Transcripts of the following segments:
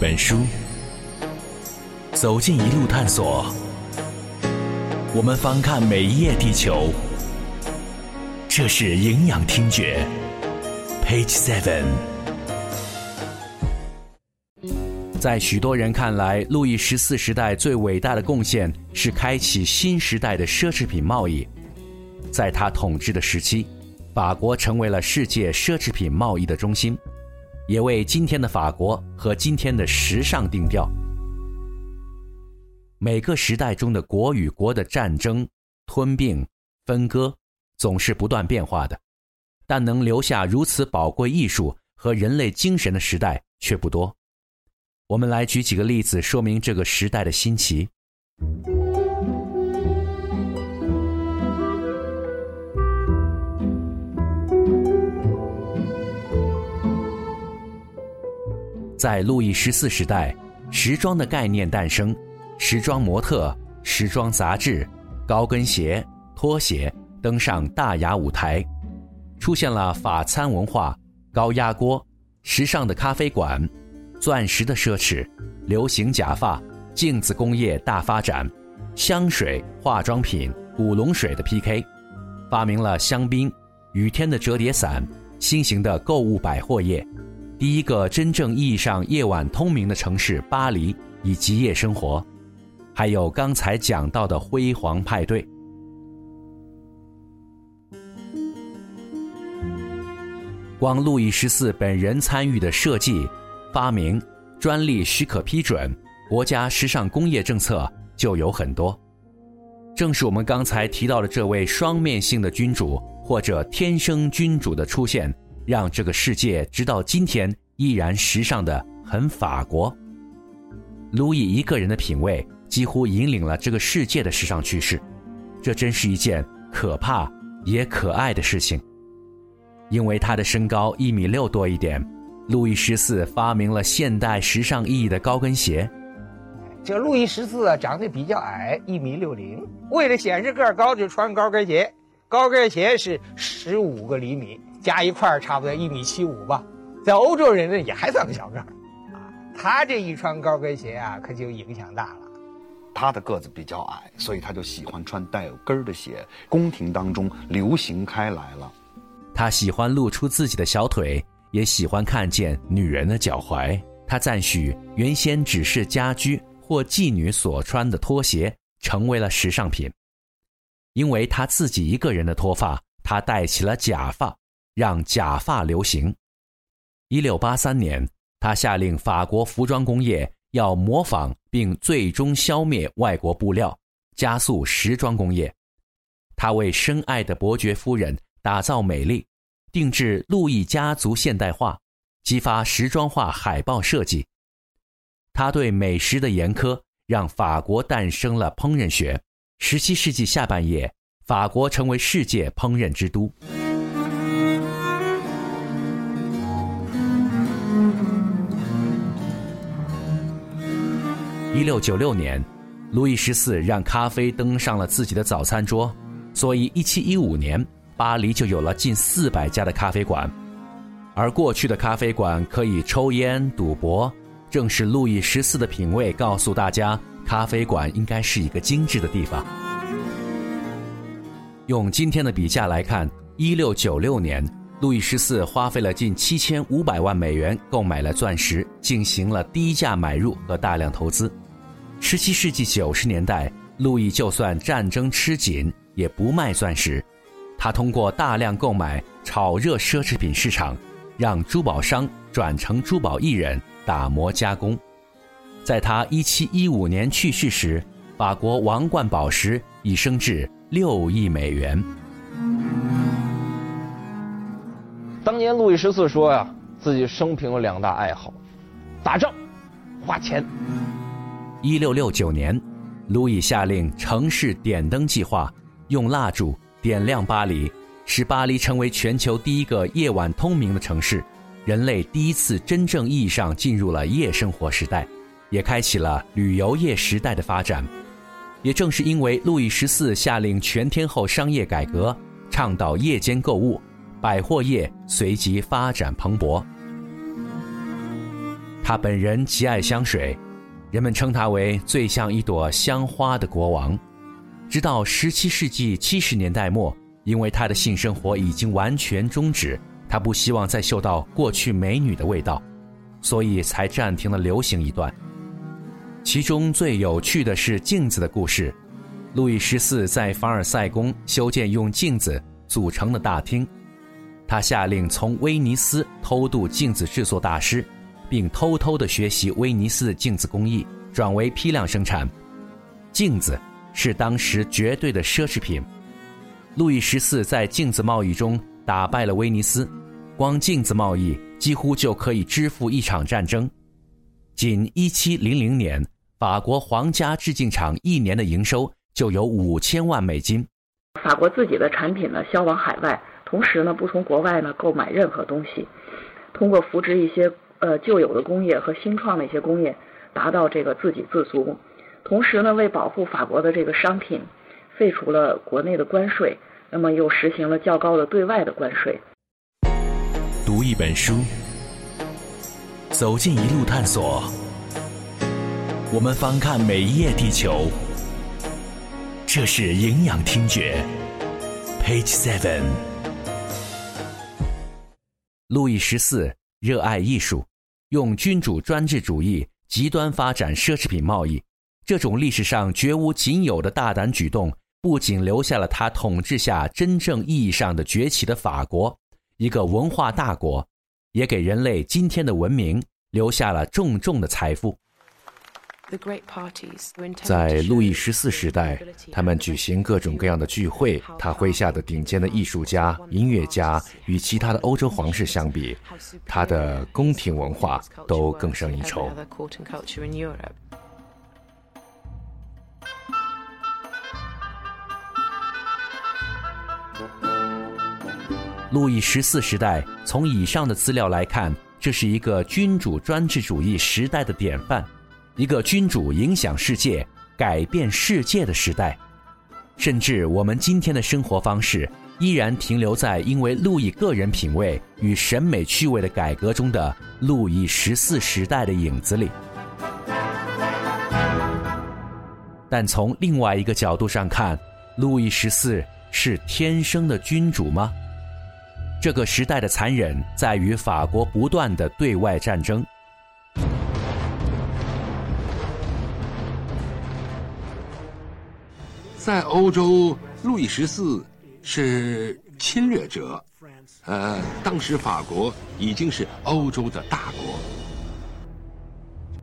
本书，走进一路探索。我们翻看每一页地球，这是营养听觉。Page Seven。在许多人看来，路易十四时代最伟大的贡献是开启新时代的奢侈品贸易。在他统治的时期，法国成为了世界奢侈品贸易的中心。也为今天的法国和今天的时尚定调。每个时代中的国与国的战争、吞并、分割，总是不断变化的，但能留下如此宝贵艺术和人类精神的时代却不多。我们来举几个例子，说明这个时代的新奇。在路易十四时代，时装的概念诞生，时装模特、时装杂志、高跟鞋、拖鞋登上大雅舞台，出现了法餐文化、高压锅、时尚的咖啡馆、钻石的奢侈、流行假发、镜子工业大发展，香水、化妆品、古龙水的 PK，发明了香槟、雨天的折叠伞、新型的购物百货业。第一个真正意义上夜晚通明的城市巴黎，以及夜生活，还有刚才讲到的辉煌派对。光路易十四本人参与的设计、发明、专利许可批准、国家时尚工业政策就有很多。正是我们刚才提到的这位双面性的君主，或者天生君主的出现。让这个世界直到今天依然时尚的很法国。路易一个人的品味几乎引领了这个世界的时尚趋势，这真是一件可怕也可爱的事情。因为他的身高一米六多一点，路易十四发明了现代时尚意义的高跟鞋。这路易十四啊，长得比较矮，一米六零，为了显示个儿高，就穿高跟鞋。高跟鞋是十五个厘米。加一块差不多一米七五吧，在欧洲人呢也还算个小个儿，啊，他这一穿高跟鞋啊，可就影响大了。他的个子比较矮，所以他就喜欢穿带有跟儿的鞋，宫廷当中流行开来了。他喜欢露出自己的小腿，也喜欢看见女人的脚踝。他赞许原先只是家居或妓女所穿的拖鞋成为了时尚品，因为他自己一个人的脱发，他戴起了假发。让假发流行。一六八三年，他下令法国服装工业要模仿并最终消灭外国布料，加速时装工业。他为深爱的伯爵夫人打造美丽，定制路易家族现代化，激发时装化海报设计。他对美食的严苛，让法国诞生了烹饪学。十七世纪下半叶，法国成为世界烹饪之都。一六九六年，路易十四让咖啡登上了自己的早餐桌，所以一七一五年，巴黎就有了近四百家的咖啡馆。而过去的咖啡馆可以抽烟、赌博，正是路易十四的品味告诉大家，咖啡馆应该是一个精致的地方。用今天的比价来看，一六九六年，路易十四花费了近七千五百万美元购买了钻石，进行了低价买入和大量投资。十七世纪九十年代，路易就算战争吃紧，也不卖钻石。他通过大量购买炒热奢侈品市场，让珠宝商转成珠宝艺人打磨加工。在他一七一五年去世时，法国王冠宝石已升至六亿美元。当年路易十四说呀，自己生平有两大爱好：打仗、花钱。一六六九年，路易下令城市点灯计划，用蜡烛点亮巴黎，使巴黎成为全球第一个夜晚通明的城市。人类第一次真正意义上进入了夜生活时代，也开启了旅游业时代的发展。也正是因为路易十四下令全天候商业改革，倡导夜间购物，百货业随即发展蓬勃。他本人极爱香水，人们称他为最像一朵香花的国王。直到17世纪70年代末，因为他的性生活已经完全终止，他不希望再嗅到过去美女的味道，所以才暂停了流行一段。其中最有趣的是镜子的故事。路易十四在凡尔赛宫修建用镜子组成的大厅，他下令从威尼斯偷渡镜子制作大师，并偷偷的学习威尼斯镜子工艺，转为批量生产。镜子。是当时绝对的奢侈品。路易十四在镜子贸易中打败了威尼斯，光镜子贸易几乎就可以支付一场战争。仅1700年，法国皇家制镜厂一年的营收就有五千万美金。法国自己的产品呢销往海外，同时呢不从国外呢购买任何东西，通过扶植一些呃旧有的工业和新创的一些工业，达到这个自给自足。同时呢，为保护法国的这个商品，废除了国内的关税，那么又实行了较高的对外的关税。读一本书，走进一路探索，我们翻看每一页地球。这是营养听觉，Page Seven。路易十四热爱艺术，用君主专制主义极端发展奢侈品贸易。这种历史上绝无仅有的大胆举动，不仅留下了他统治下真正意义上的崛起的法国，一个文化大国，也给人类今天的文明留下了重重的财富。在路易十四时代，他们举行各种各样的聚会。他麾下的顶尖的艺术家、音乐家，与其他的欧洲皇室相比，他的宫廷文化都更胜一筹。路易十四时代，从以上的资料来看，这是一个君主专制主义时代的典范，一个君主影响世界、改变世界的时代。甚至我们今天的生活方式，依然停留在因为路易个人品味与审美趣味的改革中的路易十四时代的影子里。但从另外一个角度上看，路易十四是天生的君主吗？这个时代的残忍在于法国不断的对外战争。在欧洲，路易十四是侵略者。呃，当时法国已经是欧洲的大国。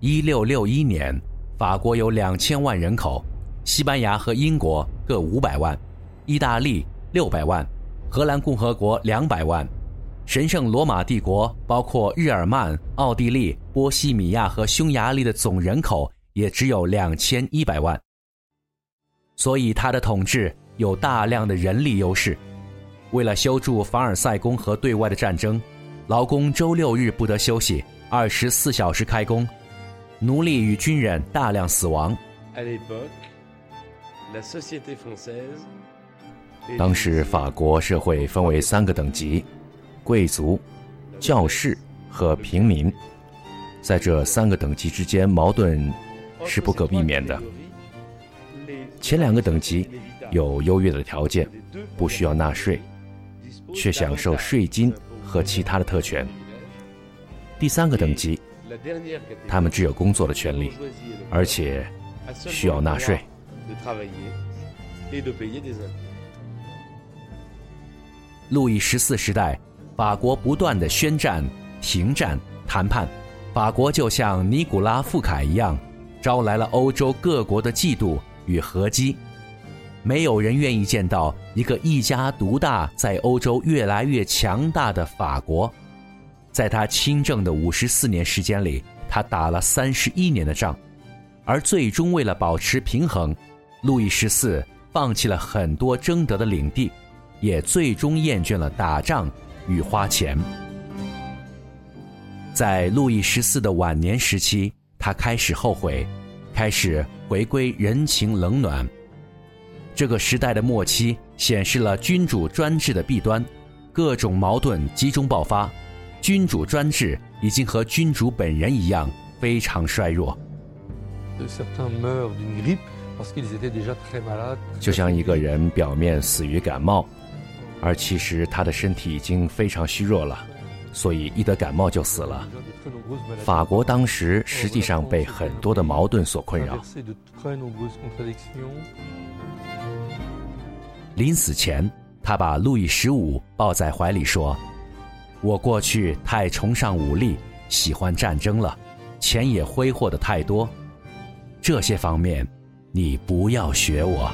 一六六一年，法国有两千万人口，西班牙和英国各五百万，意大利六百万。荷兰共和国两百万，神圣罗马帝国包括日耳曼、奥地利、波西米亚和匈牙利的总人口也只有两千一百万，所以他的统治有大量的人力优势。为了修筑凡尔赛宫和对外的战争，劳工周六日不得休息，二十四小时开工，奴隶与军人大量死亡。当时法国社会分为三个等级：贵族、教士和平民。在这三个等级之间，矛盾是不可避免的。前两个等级有优越的条件，不需要纳税，却享受税金和其他的特权。第三个等级，他们只有工作的权利，而且需要纳税。路易十四时代，法国不断的宣战、停战、谈判，法国就像尼古拉·富凯一样，招来了欧洲各国的嫉妒与合击。没有人愿意见到一个一家独大、在欧洲越来越强大的法国。在他亲政的五十四年时间里，他打了三十一年的仗，而最终为了保持平衡，路易十四放弃了很多争得的领地。也最终厌倦了打仗与花钱。在路易十四的晚年时期，他开始后悔，开始回归人情冷暖。这个时代的末期显示了君主专制的弊端，各种矛盾集中爆发，君主专制已经和君主本人一样非常衰弱，就像一个人表面死于感冒，而其实他的身体已经非常虚弱了，所以一得感冒就死了。法国当时实际上被很多的矛盾所困扰。临死前，他把路易十五抱在怀里说。我过去太崇尚武力，喜欢战争了，钱也挥霍的太多，这些方面，你不要学我。